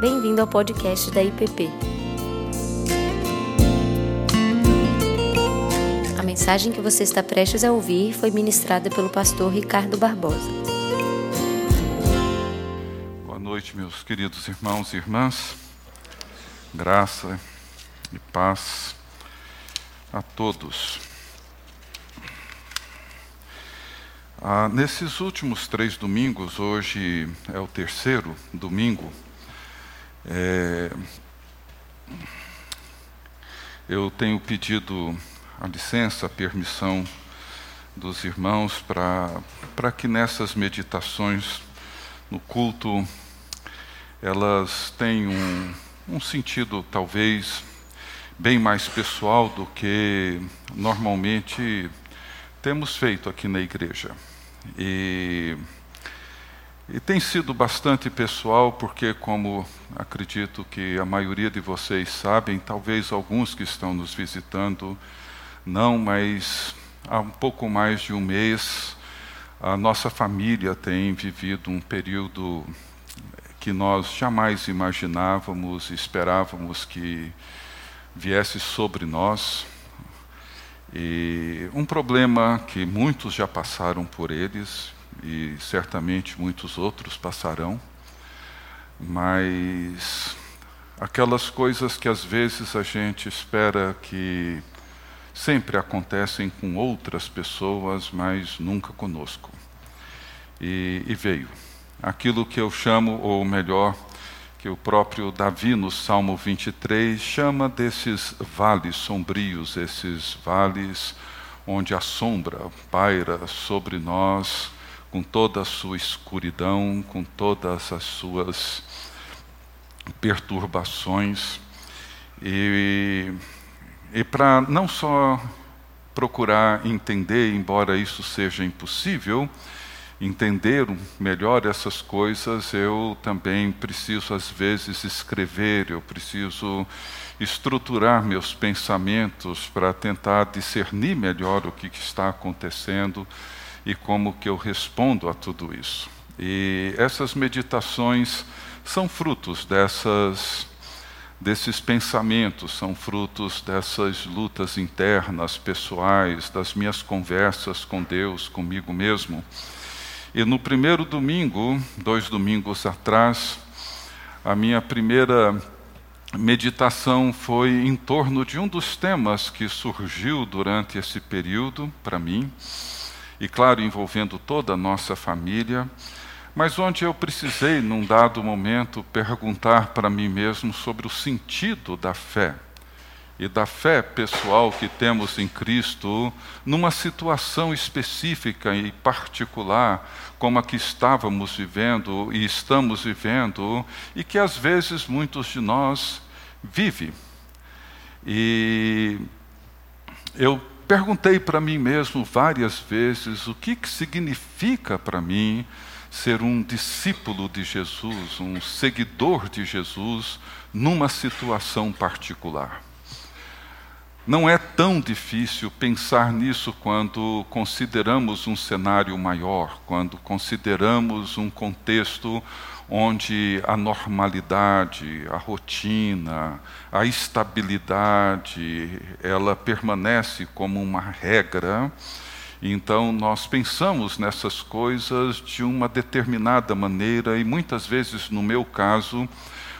Bem-vindo ao podcast da IPP. A mensagem que você está prestes a ouvir foi ministrada pelo pastor Ricardo Barbosa. Boa noite, meus queridos irmãos e irmãs. Graça e paz a todos. Ah, nesses últimos três domingos, hoje é o terceiro domingo, é, eu tenho pedido a licença, a permissão dos irmãos para que nessas meditações no culto elas tenham um, um sentido talvez bem mais pessoal do que normalmente temos feito aqui na igreja. E e tem sido bastante pessoal, porque, como acredito que a maioria de vocês sabem, talvez alguns que estão nos visitando não, mas há um pouco mais de um mês, a nossa família tem vivido um período que nós jamais imaginávamos, esperávamos que viesse sobre nós. E um problema que muitos já passaram por eles, e certamente muitos outros passarão, mas aquelas coisas que às vezes a gente espera que sempre acontecem com outras pessoas, mas nunca conosco. E, e veio. Aquilo que eu chamo, ou melhor, que o próprio Davi no Salmo 23 chama desses vales sombrios, esses vales onde a sombra paira sobre nós com toda a sua escuridão, com todas as suas perturbações. E, e para não só procurar entender, embora isso seja impossível, entender melhor essas coisas, eu também preciso, às vezes, escrever, eu preciso estruturar meus pensamentos para tentar discernir melhor o que está acontecendo e como que eu respondo a tudo isso. E essas meditações são frutos dessas desses pensamentos, são frutos dessas lutas internas, pessoais, das minhas conversas com Deus, comigo mesmo. E no primeiro domingo, dois domingos atrás, a minha primeira meditação foi em torno de um dos temas que surgiu durante esse período para mim, e, claro, envolvendo toda a nossa família, mas onde eu precisei, num dado momento, perguntar para mim mesmo sobre o sentido da fé e da fé pessoal que temos em Cristo numa situação específica e particular, como a que estávamos vivendo e estamos vivendo, e que às vezes muitos de nós vivem. E eu perguntei para mim mesmo várias vezes o que, que significa para mim ser um discípulo de Jesus, um seguidor de Jesus, numa situação particular. Não é tão difícil pensar nisso quando consideramos um cenário maior, quando consideramos um contexto onde a normalidade, a rotina, a estabilidade, ela permanece como uma regra. Então, nós pensamos nessas coisas de uma determinada maneira, e muitas vezes, no meu caso,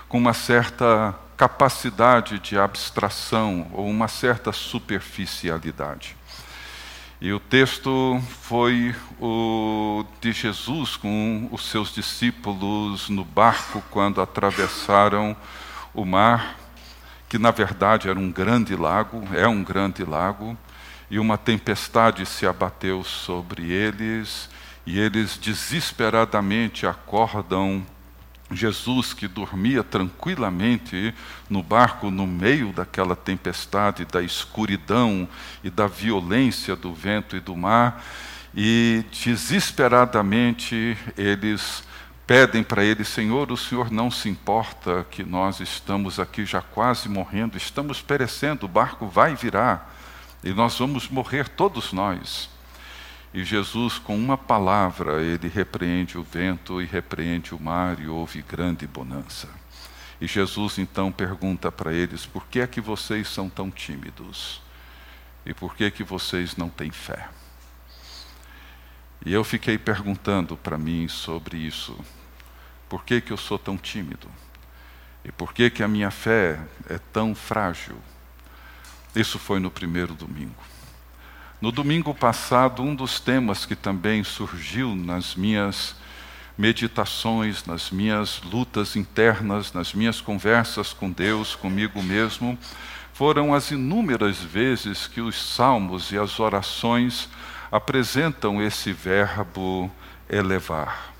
com uma certa capacidade de abstração ou uma certa superficialidade. E o texto foi o de Jesus com os seus discípulos no barco quando atravessaram o mar, que na verdade era um grande lago, é um grande lago, e uma tempestade se abateu sobre eles, e eles desesperadamente acordam Jesus, que dormia tranquilamente no barco no meio daquela tempestade, da escuridão e da violência do vento e do mar, e desesperadamente eles pedem para ele: Senhor, o Senhor não se importa que nós estamos aqui já quase morrendo, estamos perecendo, o barco vai virar e nós vamos morrer todos nós. E Jesus, com uma palavra, ele repreende o vento e repreende o mar, e houve grande bonança. E Jesus então pergunta para eles: por que é que vocês são tão tímidos? E por que é que vocês não têm fé? E eu fiquei perguntando para mim sobre isso. Por que, que eu sou tão tímido? E por que, que a minha fé é tão frágil? Isso foi no primeiro domingo. No domingo passado, um dos temas que também surgiu nas minhas meditações, nas minhas lutas internas, nas minhas conversas com Deus, comigo mesmo, foram as inúmeras vezes que os salmos e as orações apresentam esse verbo elevar.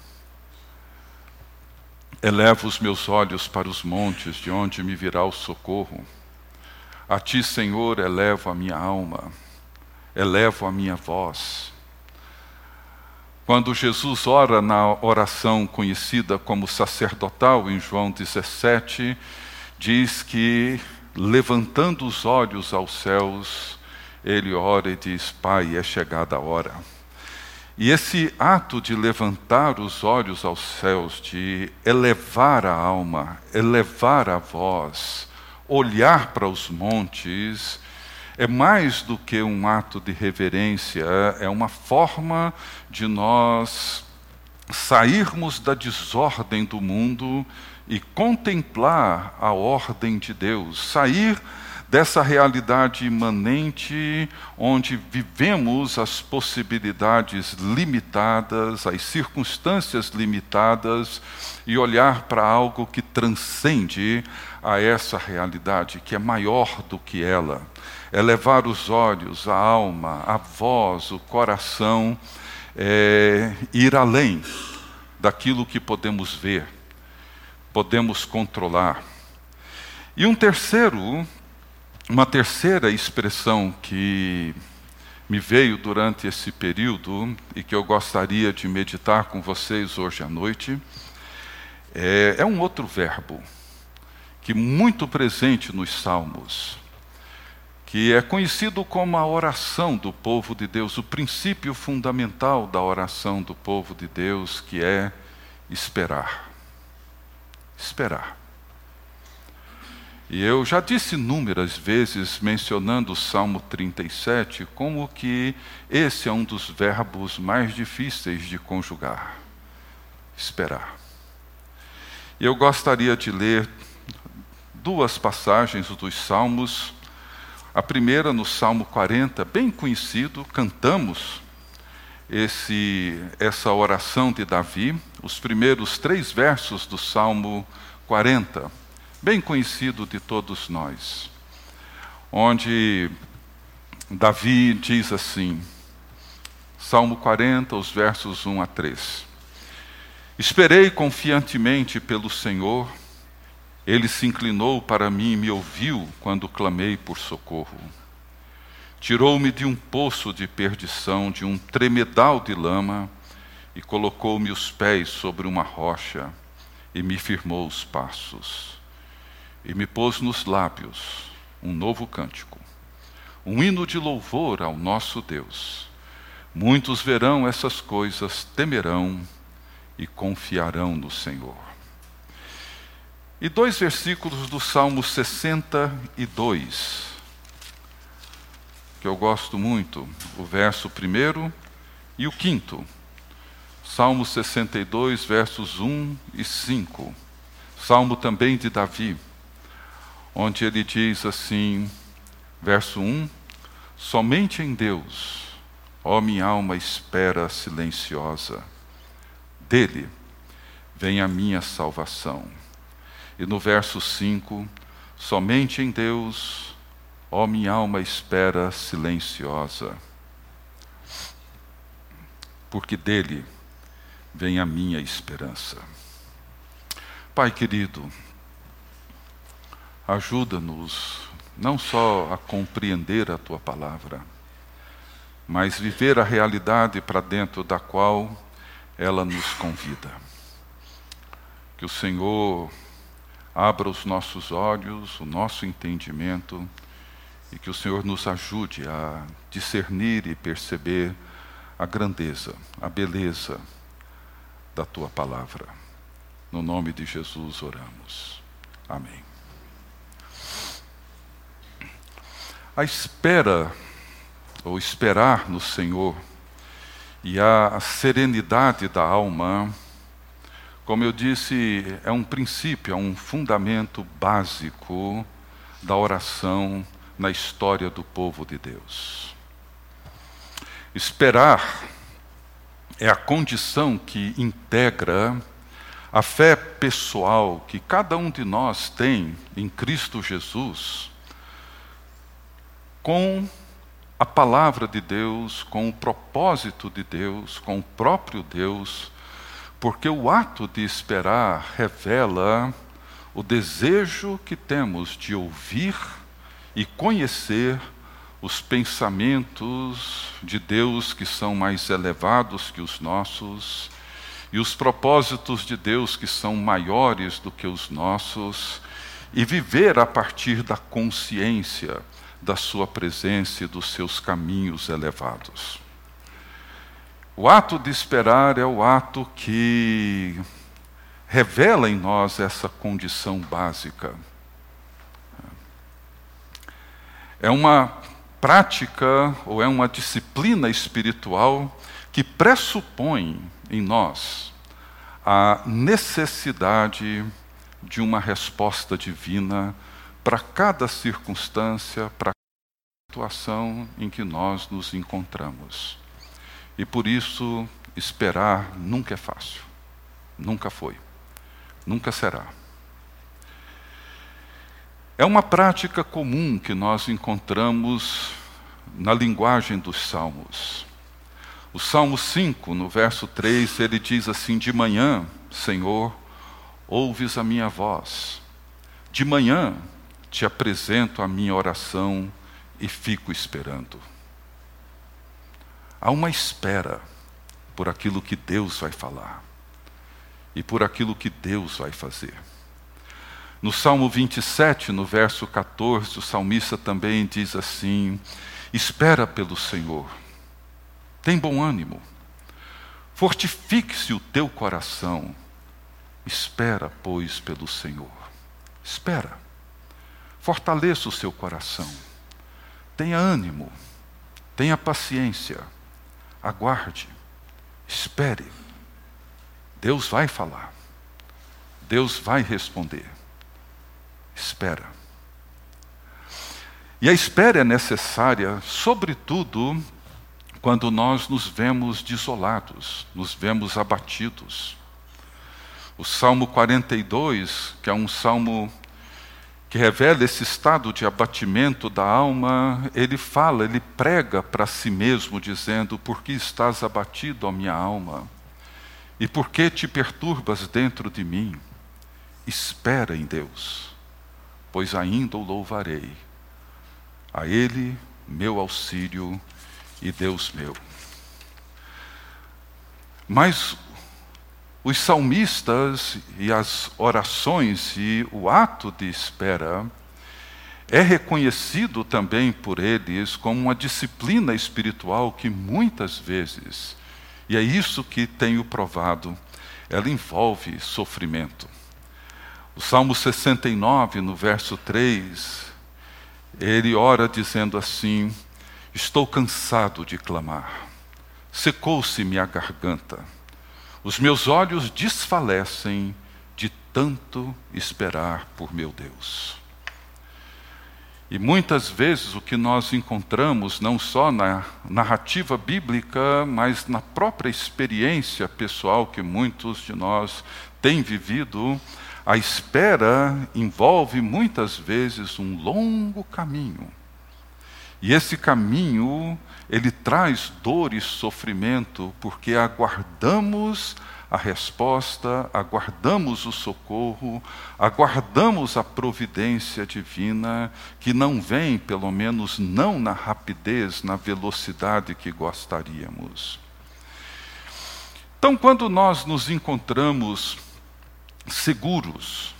Elevo os meus olhos para os montes, de onde me virá o socorro. A ti, Senhor, elevo a minha alma, elevo a minha voz. Quando Jesus ora na oração conhecida como sacerdotal, em João 17, diz que, levantando os olhos aos céus, ele ora e diz: Pai, é chegada a hora. E esse ato de levantar os olhos aos céus, de elevar a alma, elevar a voz, olhar para os montes, é mais do que um ato de reverência, é uma forma de nós sairmos da desordem do mundo e contemplar a ordem de Deus, sair dessa realidade imanente onde vivemos as possibilidades limitadas, as circunstâncias limitadas e olhar para algo que transcende a essa realidade, que é maior do que ela. É levar os olhos, a alma, a voz, o coração, é, ir além daquilo que podemos ver, podemos controlar. E um terceiro uma terceira expressão que me veio durante esse período e que eu gostaria de meditar com vocês hoje à noite é, é um outro verbo que muito presente nos Salmos, que é conhecido como a oração do povo de Deus, o princípio fundamental da oração do povo de Deus, que é esperar. Esperar. E eu já disse inúmeras vezes, mencionando o Salmo 37, como que esse é um dos verbos mais difíceis de conjugar: esperar. E eu gostaria de ler duas passagens dos Salmos. A primeira no Salmo 40, bem conhecido, cantamos esse, essa oração de Davi, os primeiros três versos do Salmo 40 bem conhecido de todos nós, onde Davi diz assim, Salmo 40, os versos 1 a 3. Esperei confiantemente pelo Senhor, ele se inclinou para mim e me ouviu quando clamei por socorro. Tirou-me de um poço de perdição, de um tremedal de lama, e colocou-me os pés sobre uma rocha e me firmou os passos e me pôs nos lábios um novo cântico, um hino de louvor ao nosso Deus. Muitos verão essas coisas, temerão e confiarão no Senhor. E dois versículos do Salmo 62, que eu gosto muito, o verso primeiro e o quinto. Salmo 62, versos 1 e 5. Salmo também de Davi onde ele diz assim, verso 1: Somente em Deus, ó minha alma espera silenciosa, dele vem a minha salvação. E no verso 5: Somente em Deus, ó minha alma espera silenciosa, porque dele vem a minha esperança. Pai querido, Ajuda-nos não só a compreender a tua palavra, mas viver a realidade para dentro da qual ela nos convida. Que o Senhor abra os nossos olhos, o nosso entendimento, e que o Senhor nos ajude a discernir e perceber a grandeza, a beleza da tua palavra. No nome de Jesus oramos. Amém. A espera, ou esperar no Senhor, e a serenidade da alma, como eu disse, é um princípio, é um fundamento básico da oração na história do povo de Deus. Esperar é a condição que integra a fé pessoal que cada um de nós tem em Cristo Jesus com a palavra de Deus, com o propósito de Deus, com o próprio Deus, porque o ato de esperar revela o desejo que temos de ouvir e conhecer os pensamentos de Deus que são mais elevados que os nossos e os propósitos de Deus que são maiores do que os nossos, e viver a partir da consciência da Sua presença e dos seus caminhos elevados. O ato de esperar é o ato que revela em nós essa condição básica. É uma prática ou é uma disciplina espiritual que pressupõe em nós a necessidade de uma resposta divina para cada circunstância, para cada situação em que nós nos encontramos. E por isso, esperar nunca é fácil. Nunca foi. Nunca será. É uma prática comum que nós encontramos na linguagem dos salmos. O Salmo 5, no verso 3, ele diz assim: De manhã, Senhor, ouves a minha voz. De manhã te apresento a minha oração e fico esperando. Há uma espera por aquilo que Deus vai falar e por aquilo que Deus vai fazer. No Salmo 27, no verso 14, o salmista também diz assim: Espera pelo Senhor tem bom ânimo. Fortifique-se o teu coração. Espera, pois, pelo Senhor. Espera. Fortaleça o seu coração. Tenha ânimo. Tenha paciência. Aguarde. Espere. Deus vai falar. Deus vai responder. Espera. E a espera é necessária, sobretudo, quando nós nos vemos desolados, nos vemos abatidos. O Salmo 42, que é um salmo que revela esse estado de abatimento da alma, ele fala, ele prega para si mesmo, dizendo: Por que estás abatido, ó minha alma? E por que te perturbas dentro de mim? Espera em Deus, pois ainda o louvarei. A Ele, meu auxílio e Deus meu. Mas os salmistas e as orações e o ato de espera é reconhecido também por eles como uma disciplina espiritual que muitas vezes, e é isso que tenho provado, ela envolve sofrimento. O Salmo 69, no verso 3, ele ora dizendo assim: Estou cansado de clamar. Secou-se minha garganta. Os meus olhos desfalecem de tanto esperar por meu Deus. E muitas vezes o que nós encontramos, não só na narrativa bíblica, mas na própria experiência pessoal que muitos de nós têm vivido, a espera envolve muitas vezes um longo caminho e esse caminho, ele traz dor e sofrimento, porque aguardamos a resposta, aguardamos o socorro, aguardamos a providência divina, que não vem, pelo menos não na rapidez, na velocidade que gostaríamos. Então, quando nós nos encontramos seguros,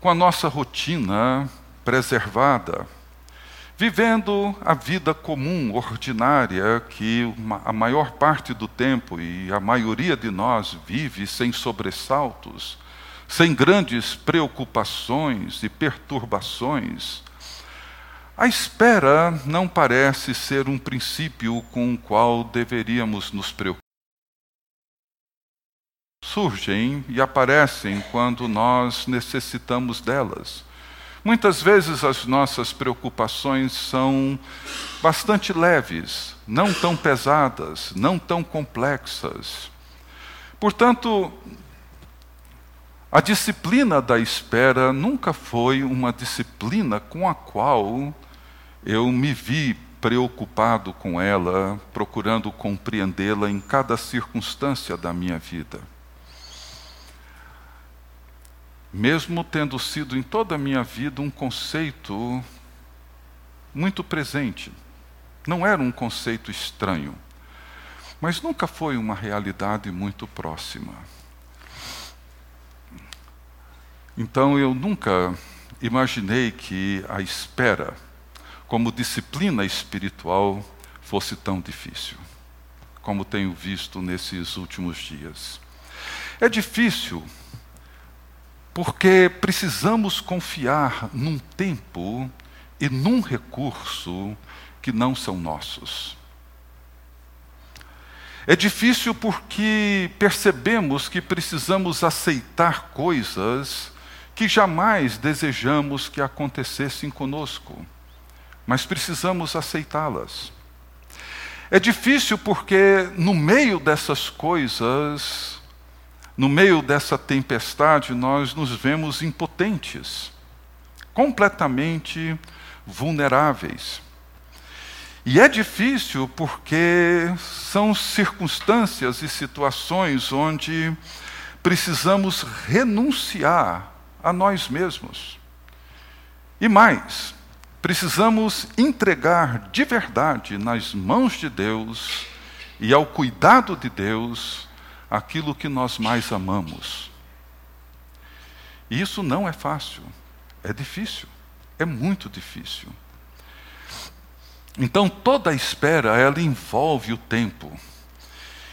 com a nossa rotina preservada, vivendo a vida comum, ordinária, que a maior parte do tempo e a maioria de nós vive sem sobressaltos, sem grandes preocupações e perturbações, a espera não parece ser um princípio com o qual deveríamos nos preocupar. Surgem e aparecem quando nós necessitamos delas. Muitas vezes as nossas preocupações são bastante leves, não tão pesadas, não tão complexas. Portanto, a disciplina da espera nunca foi uma disciplina com a qual eu me vi preocupado com ela, procurando compreendê-la em cada circunstância da minha vida. Mesmo tendo sido em toda a minha vida um conceito muito presente, não era um conceito estranho, mas nunca foi uma realidade muito próxima. Então eu nunca imaginei que a espera, como disciplina espiritual, fosse tão difícil, como tenho visto nesses últimos dias. É difícil porque precisamos confiar num tempo e num recurso que não são nossos. É difícil porque percebemos que precisamos aceitar coisas que jamais desejamos que acontecessem conosco, mas precisamos aceitá-las. É difícil porque, no meio dessas coisas, no meio dessa tempestade, nós nos vemos impotentes, completamente vulneráveis. E é difícil porque são circunstâncias e situações onde precisamos renunciar a nós mesmos. E mais, precisamos entregar de verdade nas mãos de Deus e ao cuidado de Deus aquilo que nós mais amamos. E isso não é fácil, é difícil, é muito difícil. Então toda espera ela envolve o tempo.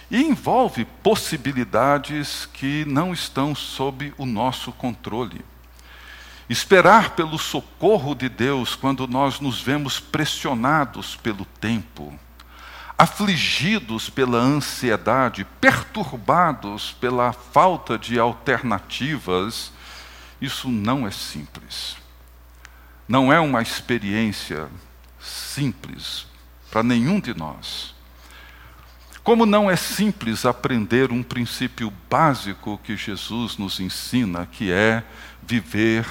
E envolve possibilidades que não estão sob o nosso controle. Esperar pelo socorro de Deus quando nós nos vemos pressionados pelo tempo, afligidos pela ansiedade, perturbados pela falta de alternativas, isso não é simples. Não é uma experiência simples para nenhum de nós. Como não é simples aprender um princípio básico que Jesus nos ensina, que é viver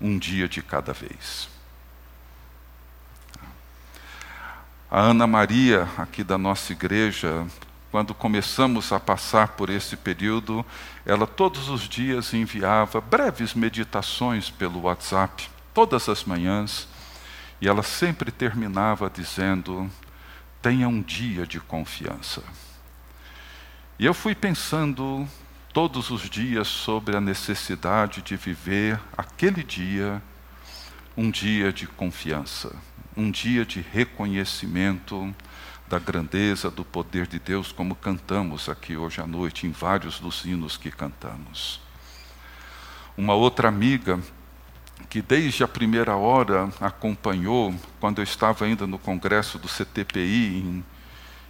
um dia de cada vez. A Ana Maria, aqui da nossa igreja, quando começamos a passar por esse período, ela todos os dias enviava breves meditações pelo WhatsApp, todas as manhãs, e ela sempre terminava dizendo: tenha um dia de confiança. E eu fui pensando todos os dias sobre a necessidade de viver aquele dia um dia de confiança, um dia de reconhecimento da grandeza do poder de Deus, como cantamos aqui hoje à noite em vários dos hinos que cantamos. Uma outra amiga que desde a primeira hora acompanhou, quando eu estava ainda no congresso do CTPI em,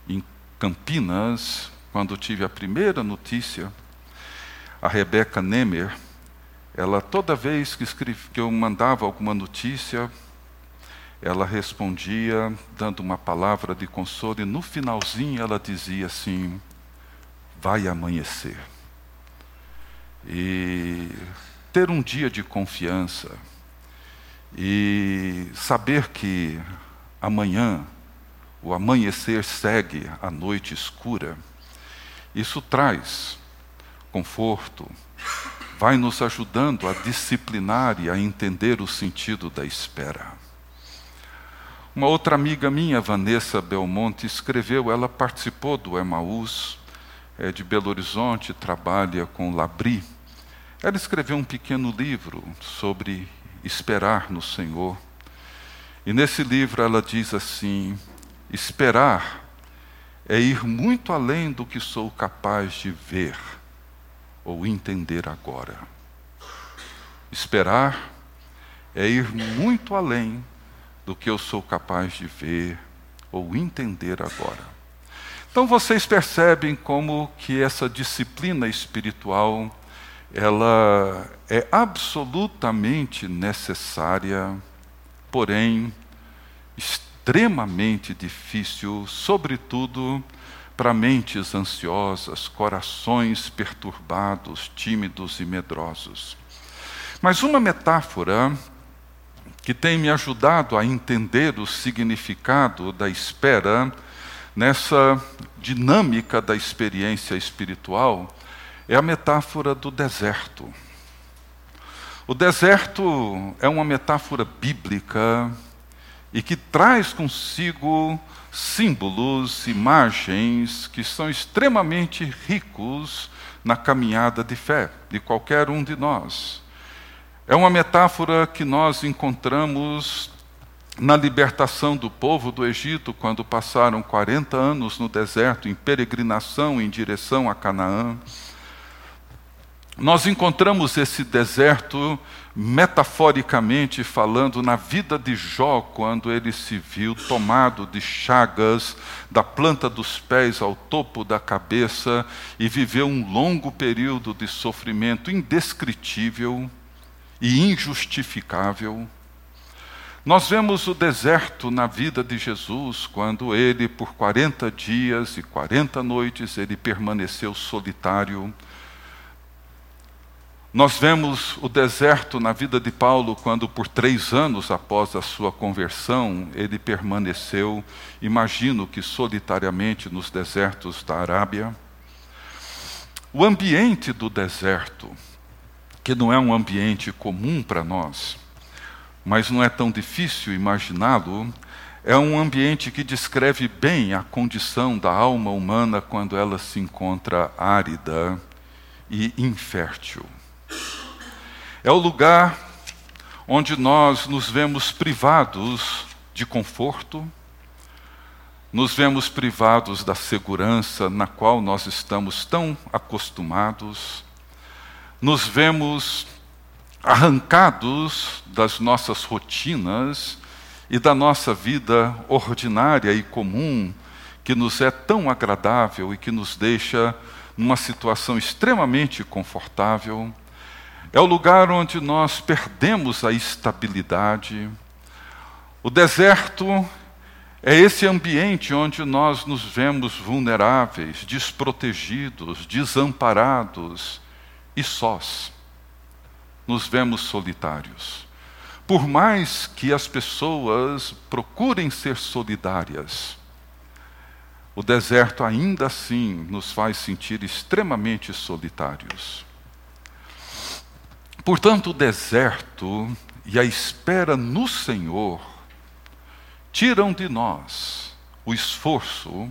em Campinas, quando tive a primeira notícia, a Rebeca Nemer, ela toda vez que, escreve, que eu mandava alguma notícia, ela respondia dando uma palavra de consolo e no finalzinho ela dizia assim: vai amanhecer. E ter um dia de confiança e saber que amanhã o amanhecer segue a noite escura, isso traz conforto, vai nos ajudando a disciplinar e a entender o sentido da espera. Uma outra amiga minha, Vanessa Belmonte, escreveu, ela participou do Emaús é de Belo Horizonte, trabalha com Labri ela escreveu um pequeno livro sobre esperar no Senhor. E nesse livro ela diz assim: esperar é ir muito além do que sou capaz de ver ou entender agora. Esperar é ir muito além do que eu sou capaz de ver ou entender agora. Então vocês percebem como que essa disciplina espiritual ela é absolutamente necessária, porém extremamente difícil, sobretudo para mentes ansiosas, corações perturbados, tímidos e medrosos. Mas uma metáfora que tem me ajudado a entender o significado da espera nessa dinâmica da experiência espiritual é a metáfora do deserto. O deserto é uma metáfora bíblica e que traz consigo símbolos, imagens que são extremamente ricos na caminhada de fé de qualquer um de nós. É uma metáfora que nós encontramos na libertação do povo do Egito, quando passaram 40 anos no deserto, em peregrinação em direção a Canaã. Nós encontramos esse deserto metaforicamente falando na vida de Jó, quando ele se viu tomado de chagas da planta dos pés ao topo da cabeça e viveu um longo período de sofrimento indescritível e injustificável. Nós vemos o deserto na vida de Jesus, quando ele, por 40 dias e 40 noites, ele permaneceu solitário. Nós vemos o deserto na vida de Paulo, quando por três anos após a sua conversão, ele permaneceu, imagino que solitariamente, nos desertos da Arábia. O ambiente do deserto, que não é um ambiente comum para nós, mas não é tão difícil imaginá-lo, é um ambiente que descreve bem a condição da alma humana quando ela se encontra árida e infértil. É o lugar onde nós nos vemos privados de conforto, nos vemos privados da segurança na qual nós estamos tão acostumados, nos vemos arrancados das nossas rotinas e da nossa vida ordinária e comum, que nos é tão agradável e que nos deixa numa situação extremamente confortável. É o lugar onde nós perdemos a estabilidade. O deserto é esse ambiente onde nós nos vemos vulneráveis, desprotegidos, desamparados e sós nos vemos solitários. Por mais que as pessoas procurem ser solidárias, o deserto ainda assim nos faz sentir extremamente solitários. Portanto, o deserto e a espera no Senhor tiram de nós o esforço,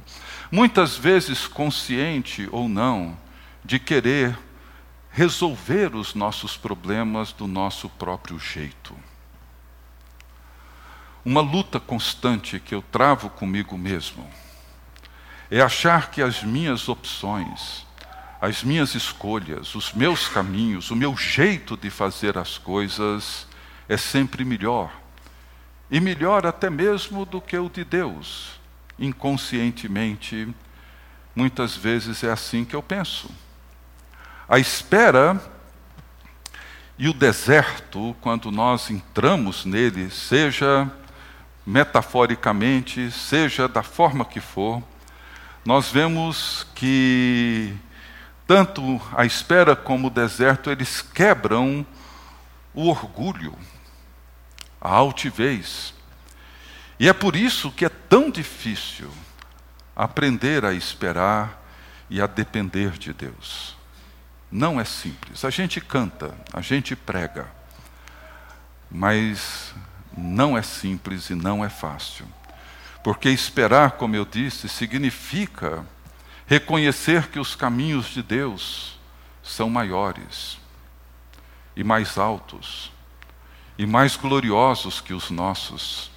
muitas vezes consciente ou não, de querer resolver os nossos problemas do nosso próprio jeito. Uma luta constante que eu travo comigo mesmo é achar que as minhas opções, as minhas escolhas, os meus caminhos, o meu jeito de fazer as coisas é sempre melhor. E melhor até mesmo do que o de Deus. Inconscientemente, muitas vezes é assim que eu penso. A espera e o deserto, quando nós entramos nele, seja metaforicamente, seja da forma que for, nós vemos que tanto a espera como o deserto, eles quebram o orgulho, a altivez. E é por isso que é tão difícil aprender a esperar e a depender de Deus. Não é simples. A gente canta, a gente prega, mas não é simples e não é fácil. Porque esperar, como eu disse, significa reconhecer que os caminhos de Deus são maiores e mais altos e mais gloriosos que os nossos.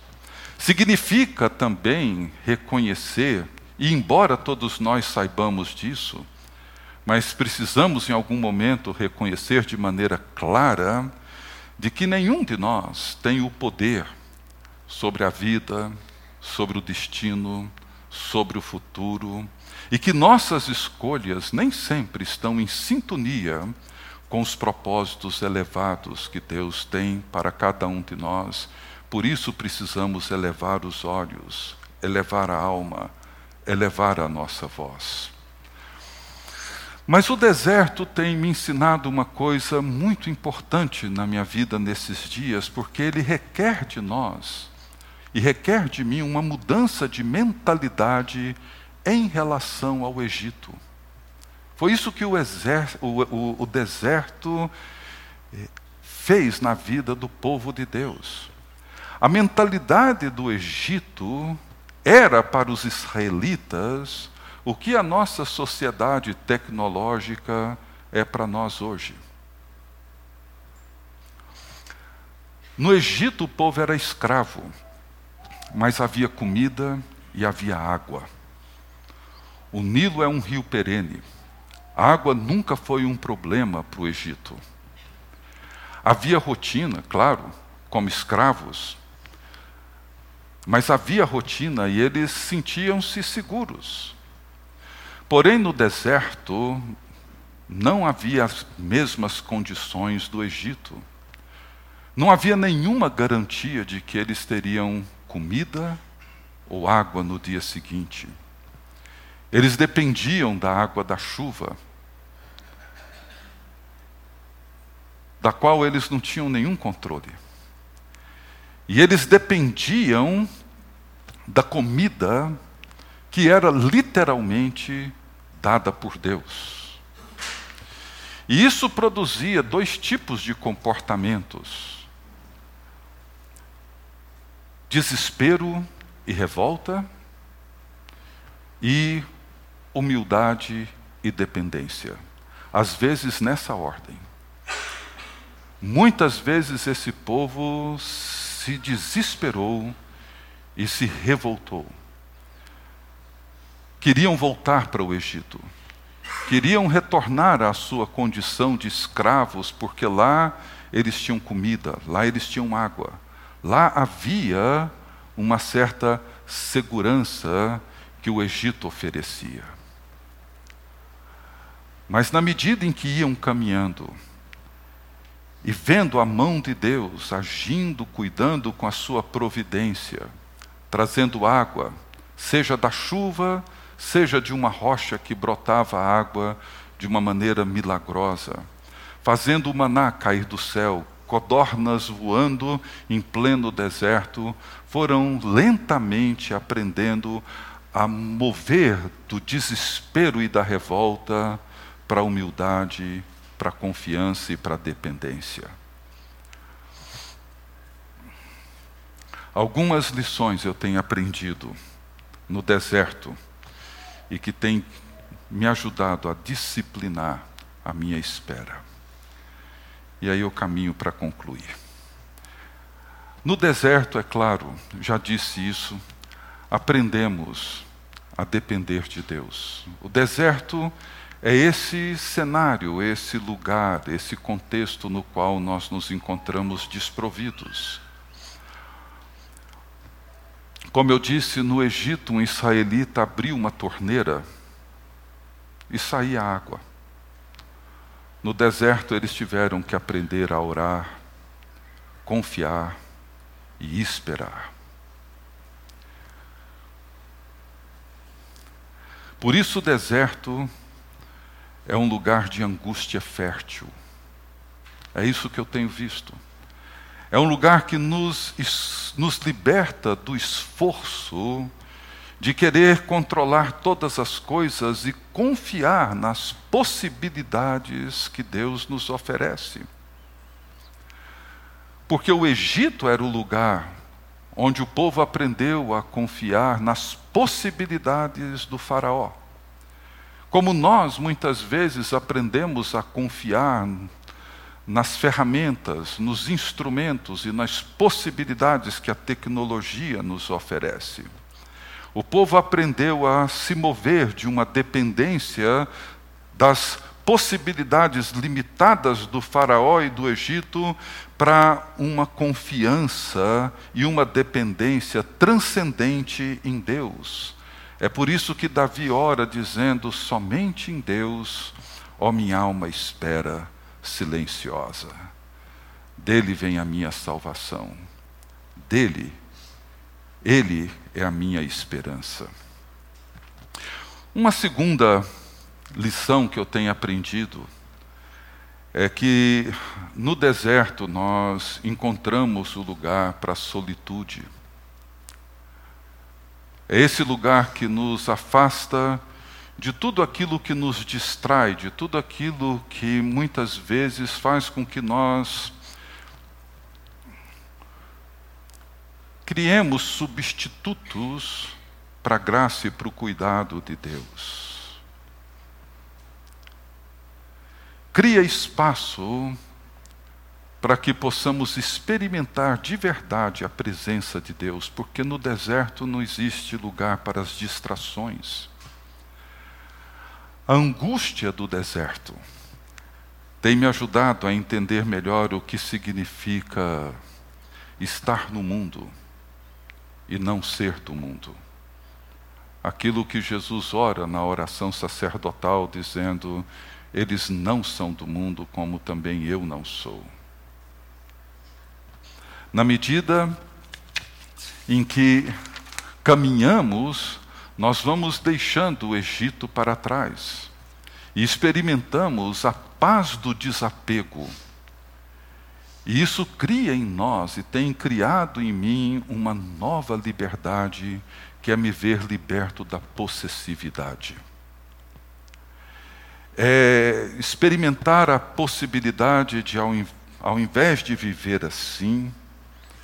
Significa também reconhecer, e embora todos nós saibamos disso, mas precisamos em algum momento reconhecer de maneira clara, de que nenhum de nós tem o poder sobre a vida, sobre o destino, sobre o futuro, e que nossas escolhas nem sempre estão em sintonia com os propósitos elevados que Deus tem para cada um de nós. Por isso precisamos elevar os olhos, elevar a alma, elevar a nossa voz. Mas o deserto tem me ensinado uma coisa muito importante na minha vida nesses dias, porque ele requer de nós e requer de mim uma mudança de mentalidade em relação ao Egito. Foi isso que o, o, o, o deserto eh, fez na vida do povo de Deus. A mentalidade do Egito era para os israelitas o que a nossa sociedade tecnológica é para nós hoje. No Egito o povo era escravo, mas havia comida e havia água. O Nilo é um rio perene. A água nunca foi um problema para o Egito. Havia rotina, claro, como escravos, mas havia rotina e eles sentiam-se seguros. Porém, no deserto, não havia as mesmas condições do Egito. Não havia nenhuma garantia de que eles teriam comida ou água no dia seguinte. Eles dependiam da água da chuva, da qual eles não tinham nenhum controle. E eles dependiam da comida que era literalmente dada por Deus. E isso produzia dois tipos de comportamentos: desespero e revolta, e humildade e dependência. Às vezes nessa ordem. Muitas vezes esse povo se desesperou e se revoltou queriam voltar para o Egito. Queriam retornar à sua condição de escravos, porque lá eles tinham comida, lá eles tinham água. Lá havia uma certa segurança que o Egito oferecia. Mas na medida em que iam caminhando e vendo a mão de Deus agindo, cuidando com a sua providência, trazendo água, seja da chuva, seja de uma rocha que brotava água de uma maneira milagrosa, fazendo o maná cair do céu, codornas voando em pleno deserto, foram lentamente aprendendo a mover do desespero e da revolta para a humildade, para a confiança e para a dependência. Algumas lições eu tenho aprendido no deserto e que tem me ajudado a disciplinar a minha espera. E aí eu caminho para concluir. No deserto, é claro, já disse isso, aprendemos a depender de Deus. O deserto é esse cenário, esse lugar, esse contexto no qual nós nos encontramos desprovidos. Como eu disse, no Egito, um israelita abriu uma torneira e saía água. No deserto, eles tiveram que aprender a orar, confiar e esperar. Por isso, o deserto é um lugar de angústia fértil. É isso que eu tenho visto. É um lugar que nos, nos liberta do esforço de querer controlar todas as coisas e confiar nas possibilidades que Deus nos oferece. Porque o Egito era o lugar onde o povo aprendeu a confiar nas possibilidades do Faraó. Como nós muitas vezes aprendemos a confiar nas ferramentas, nos instrumentos e nas possibilidades que a tecnologia nos oferece. O povo aprendeu a se mover de uma dependência das possibilidades limitadas do Faraó e do Egito para uma confiança e uma dependência transcendente em Deus. É por isso que Davi ora dizendo: somente em Deus, ó minha alma espera silenciosa. Dele vem a minha salvação. Dele, Ele é a minha esperança. Uma segunda lição que eu tenho aprendido é que no deserto nós encontramos o lugar para a solitude. É esse lugar que nos afasta de tudo aquilo que nos distrai, de tudo aquilo que muitas vezes faz com que nós criemos substitutos para a graça e para o cuidado de Deus. cria espaço para que possamos experimentar de verdade a presença de Deus, porque no deserto não existe lugar para as distrações. A angústia do deserto tem me ajudado a entender melhor o que significa estar no mundo e não ser do mundo. Aquilo que Jesus ora na oração sacerdotal, dizendo: eles não são do mundo, como também eu não sou. Na medida em que caminhamos, nós vamos deixando o Egito para trás e experimentamos a paz do desapego. E isso cria em nós e tem criado em mim uma nova liberdade, que é me ver liberto da possessividade é, experimentar a possibilidade de, ao, invés de viver assim,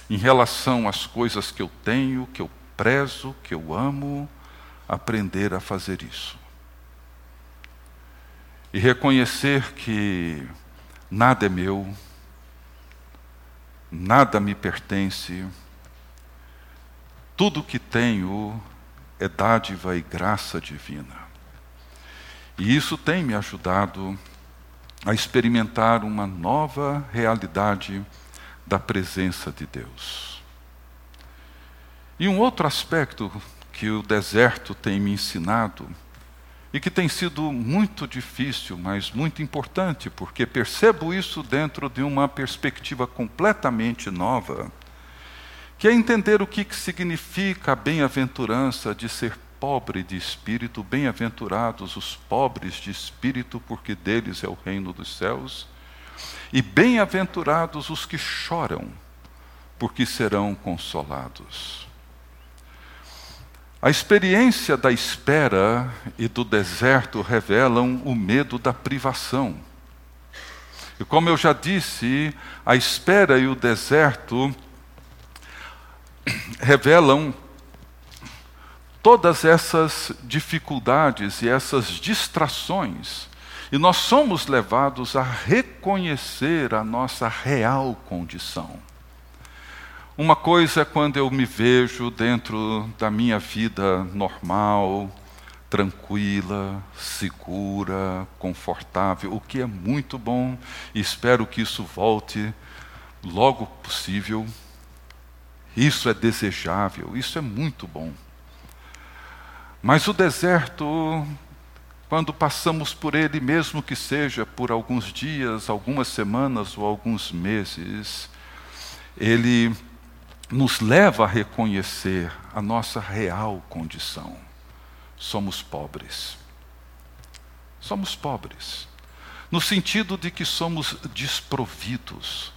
em relação às coisas que eu tenho, que eu prezo, que eu amo, aprender a fazer isso. E reconhecer que nada é meu, nada me pertence, tudo que tenho é dádiva e graça divina. E isso tem me ajudado a experimentar uma nova realidade da presença de Deus. E um outro aspecto que o deserto tem me ensinado, e que tem sido muito difícil, mas muito importante, porque percebo isso dentro de uma perspectiva completamente nova, que é entender o que significa a bem-aventurança de ser pobre de espírito, bem-aventurados os pobres de espírito, porque deles é o reino dos céus. E bem-aventurados os que choram, porque serão consolados. A experiência da espera e do deserto revelam o medo da privação. E como eu já disse, a espera e o deserto revelam todas essas dificuldades e essas distrações, e nós somos levados a reconhecer a nossa real condição. Uma coisa é quando eu me vejo dentro da minha vida normal, tranquila, segura, confortável, o que é muito bom e espero que isso volte logo possível. Isso é desejável, isso é muito bom. Mas o deserto, quando passamos por ele, mesmo que seja por alguns dias, algumas semanas ou alguns meses, ele nos leva a reconhecer a nossa real condição. Somos pobres. Somos pobres. No sentido de que somos desprovidos.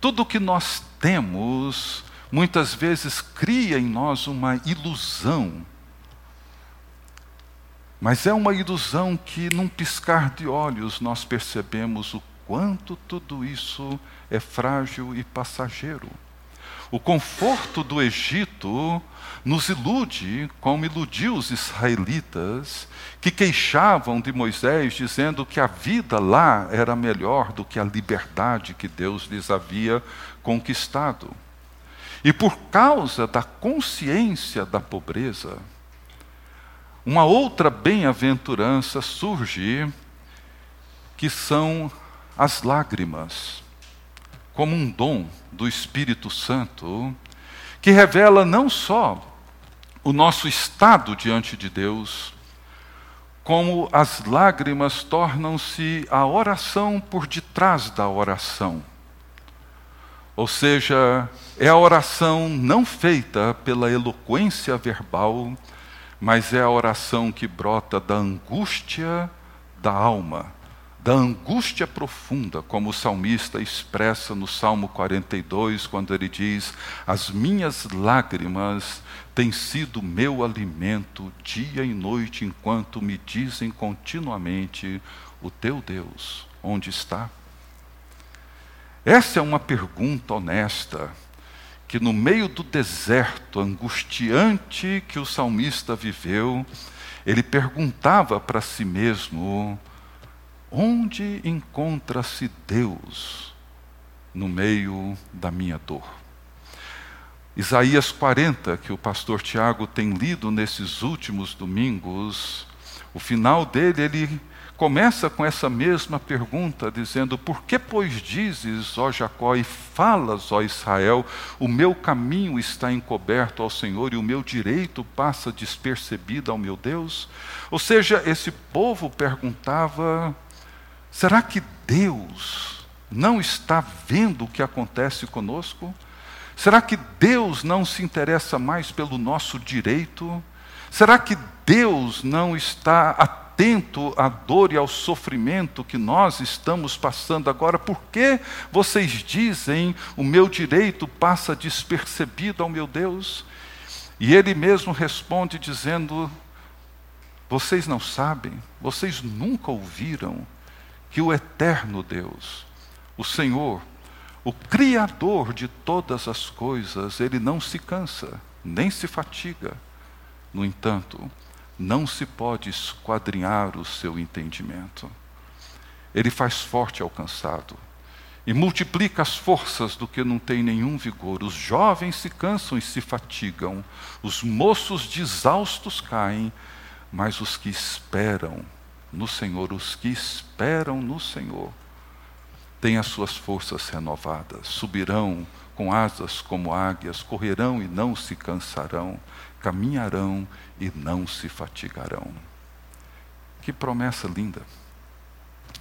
Tudo o que nós temos, muitas vezes cria em nós uma ilusão mas é uma ilusão que, num piscar de olhos, nós percebemos o quanto tudo isso é frágil e passageiro. O conforto do Egito nos ilude, como iludiu os israelitas, que queixavam de Moisés, dizendo que a vida lá era melhor do que a liberdade que Deus lhes havia conquistado. E por causa da consciência da pobreza, uma outra bem-aventurança surge que são as lágrimas, como um dom do Espírito Santo, que revela não só o nosso estado diante de Deus, como as lágrimas tornam-se a oração por detrás da oração. Ou seja, é a oração não feita pela eloquência verbal, mas é a oração que brota da angústia da alma, da angústia profunda, como o salmista expressa no Salmo 42, quando ele diz: As minhas lágrimas têm sido meu alimento dia e noite, enquanto me dizem continuamente: O teu Deus, onde está? Essa é uma pergunta honesta, que no meio do deserto angustiante que o salmista viveu, ele perguntava para si mesmo: onde encontra-se Deus no meio da minha dor? Isaías 40, que o pastor Tiago tem lido nesses últimos domingos, o final dele, ele começa com essa mesma pergunta, dizendo: Por que, pois, dizes, ó Jacó, e falas, ó Israel, o meu caminho está encoberto ao Senhor e o meu direito passa despercebido ao meu Deus? Ou seja, esse povo perguntava: será que Deus não está vendo o que acontece conosco? Será que Deus não se interessa mais pelo nosso direito? Será que Deus não está atento? Atento à dor e ao sofrimento que nós estamos passando agora, por que vocês dizem o meu direito passa despercebido ao meu Deus? E ele mesmo responde dizendo: Vocês não sabem, vocês nunca ouviram que o eterno Deus, o Senhor, o Criador de todas as coisas, ele não se cansa, nem se fatiga. No entanto, não se pode esquadrinhar o seu entendimento. Ele faz forte ao cansado e multiplica as forças do que não tem nenhum vigor. Os jovens se cansam e se fatigam, os moços de exaustos caem, mas os que esperam no Senhor, os que esperam no Senhor, têm as suas forças renovadas, subirão com asas como águias, correrão e não se cansarão, caminharão e não se fatigarão. Que promessa linda,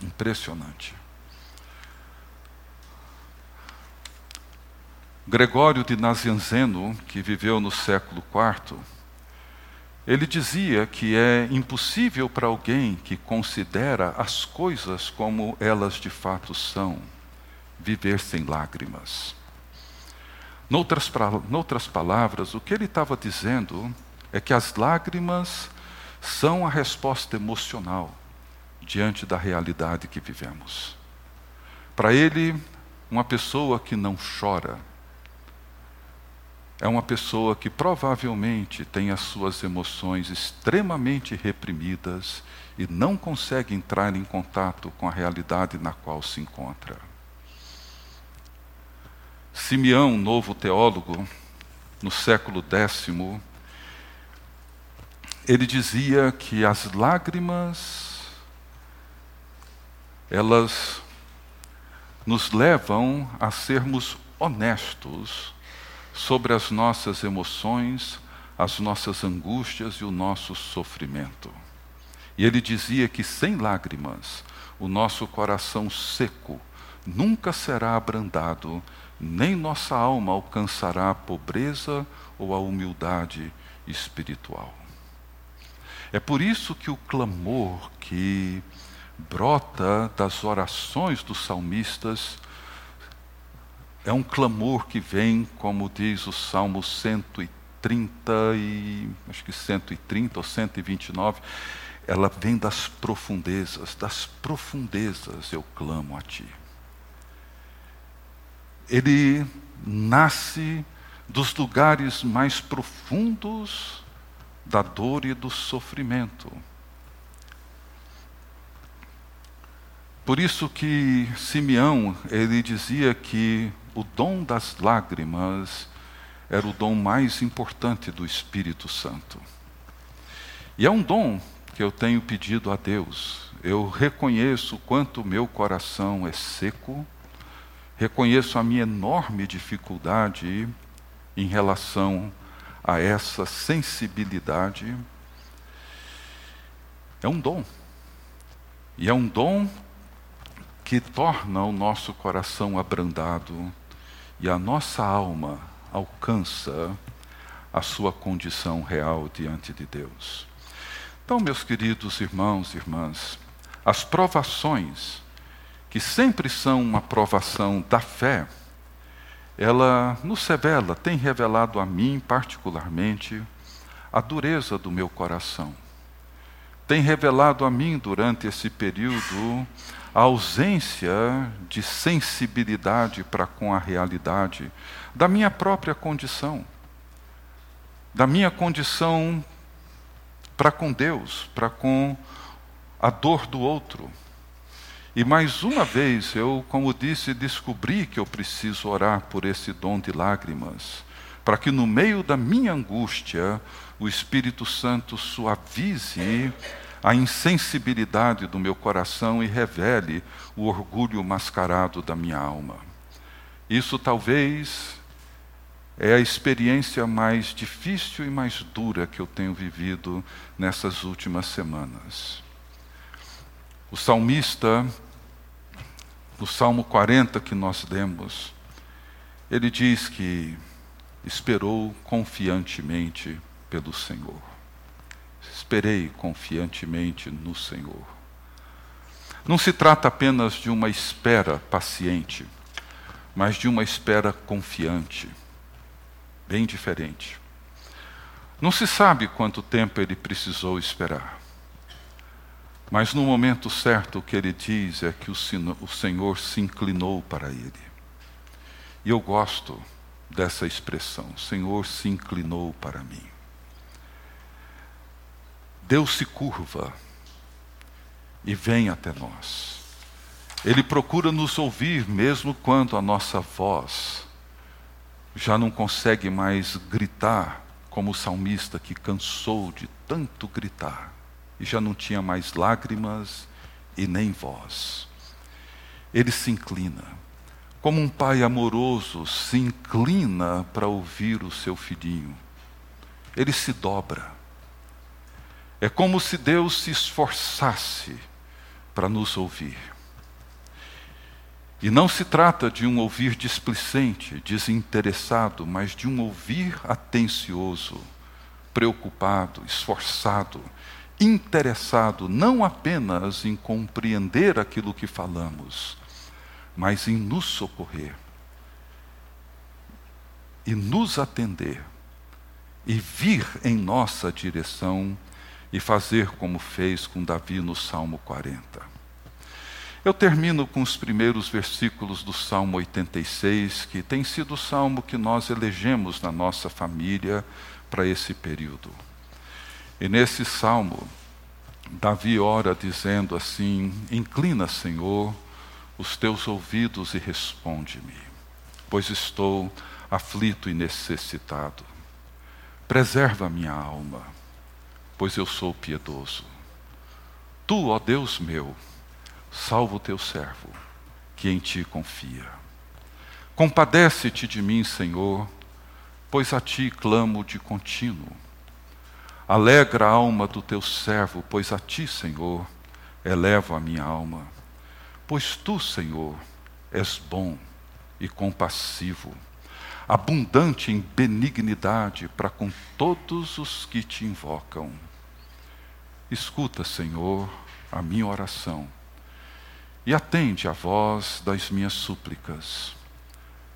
impressionante. Gregório de Nazianzeno, que viveu no século IV, ele dizia que é impossível para alguém que considera as coisas como elas de fato são, viver sem lágrimas. Noutras, noutras palavras, o que ele estava dizendo é que as lágrimas são a resposta emocional diante da realidade que vivemos. Para ele, uma pessoa que não chora é uma pessoa que provavelmente tem as suas emoções extremamente reprimidas e não consegue entrar em contato com a realidade na qual se encontra. Simeão, novo teólogo, no século X, ele dizia que as lágrimas, elas nos levam a sermos honestos sobre as nossas emoções, as nossas angústias e o nosso sofrimento. E ele dizia que sem lágrimas, o nosso coração seco nunca será abrandado nem nossa alma alcançará a pobreza ou a humildade espiritual. É por isso que o clamor que brota das orações dos salmistas é um clamor que vem, como diz o Salmo 130 e acho que 130 ou 129, ela vem das profundezas, das profundezas eu clamo a ti. Ele nasce dos lugares mais profundos da dor e do sofrimento. Por isso que Simeão, ele dizia que o dom das lágrimas era o dom mais importante do Espírito Santo. E é um dom que eu tenho pedido a Deus. Eu reconheço quanto meu coração é seco, reconheço a minha enorme dificuldade em relação a essa sensibilidade. É um dom. E é um dom que torna o nosso coração abrandado e a nossa alma alcança a sua condição real diante de Deus. Então, meus queridos irmãos e irmãs, as provações, que sempre são uma provação da fé, ela nos revela, tem revelado a mim particularmente, a dureza do meu coração. Tem revelado a mim durante esse período a ausência de sensibilidade para com a realidade da minha própria condição, da minha condição para com Deus, para com a dor do outro. E mais uma vez, eu, como disse, descobri que eu preciso orar por esse dom de lágrimas, para que no meio da minha angústia, o Espírito Santo suavize a insensibilidade do meu coração e revele o orgulho mascarado da minha alma. Isso talvez é a experiência mais difícil e mais dura que eu tenho vivido nessas últimas semanas. O salmista, no Salmo 40 que nós lemos, ele diz que esperou confiantemente pelo Senhor esperei confiantemente no Senhor. Não se trata apenas de uma espera paciente, mas de uma espera confiante, bem diferente. Não se sabe quanto tempo ele precisou esperar, mas no momento certo o que ele diz é que o Senhor se inclinou para ele. E eu gosto dessa expressão: o Senhor se inclinou para mim. Deus se curva e vem até nós. Ele procura nos ouvir mesmo quando a nossa voz já não consegue mais gritar, como o salmista que cansou de tanto gritar e já não tinha mais lágrimas e nem voz. Ele se inclina, como um pai amoroso se inclina para ouvir o seu filhinho. Ele se dobra é como se Deus se esforçasse para nos ouvir. E não se trata de um ouvir displicente, desinteressado, mas de um ouvir atencioso, preocupado, esforçado, interessado não apenas em compreender aquilo que falamos, mas em nos socorrer e nos atender e vir em nossa direção e fazer como fez com Davi no Salmo 40. Eu termino com os primeiros versículos do Salmo 86, que tem sido o salmo que nós elegemos na nossa família para esse período. E nesse salmo, Davi ora dizendo assim: Inclina, Senhor, os teus ouvidos e responde-me, pois estou aflito e necessitado. Preserva minha alma pois eu sou piedoso. Tu, ó Deus meu, salva o teu servo, que em ti confia. Compadece-te de mim, Senhor, pois a ti clamo de contínuo. Alegra a alma do teu servo, pois a ti, Senhor, elevo a minha alma. Pois tu, Senhor, és bom e compassivo, abundante em benignidade para com todos os que te invocam. Escuta, Senhor, a minha oração e atende a voz das minhas súplicas.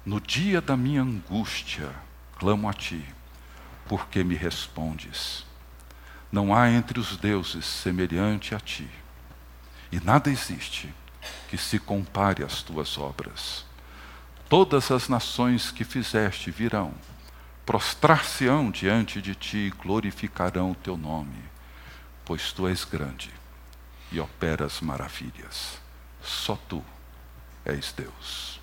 No dia da minha angústia, clamo a ti, porque me respondes. Não há entre os deuses semelhante a ti, e nada existe que se compare às tuas obras. Todas as nações que fizeste virão, prostrar-se-ão diante de ti e glorificarão o teu nome pois tu és grande e operas maravilhas. Só tu és Deus.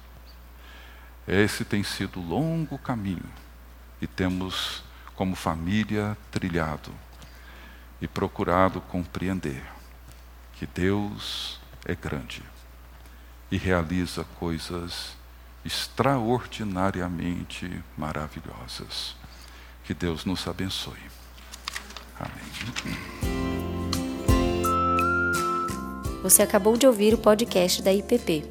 Esse tem sido longo caminho e temos, como família, trilhado. E procurado compreender que Deus é grande e realiza coisas extraordinariamente maravilhosas. Que Deus nos abençoe. Amém. Você acabou de ouvir o podcast da IPP.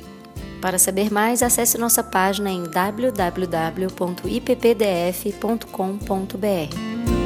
Para saber mais, acesse nossa página em www.ippdf.com.br.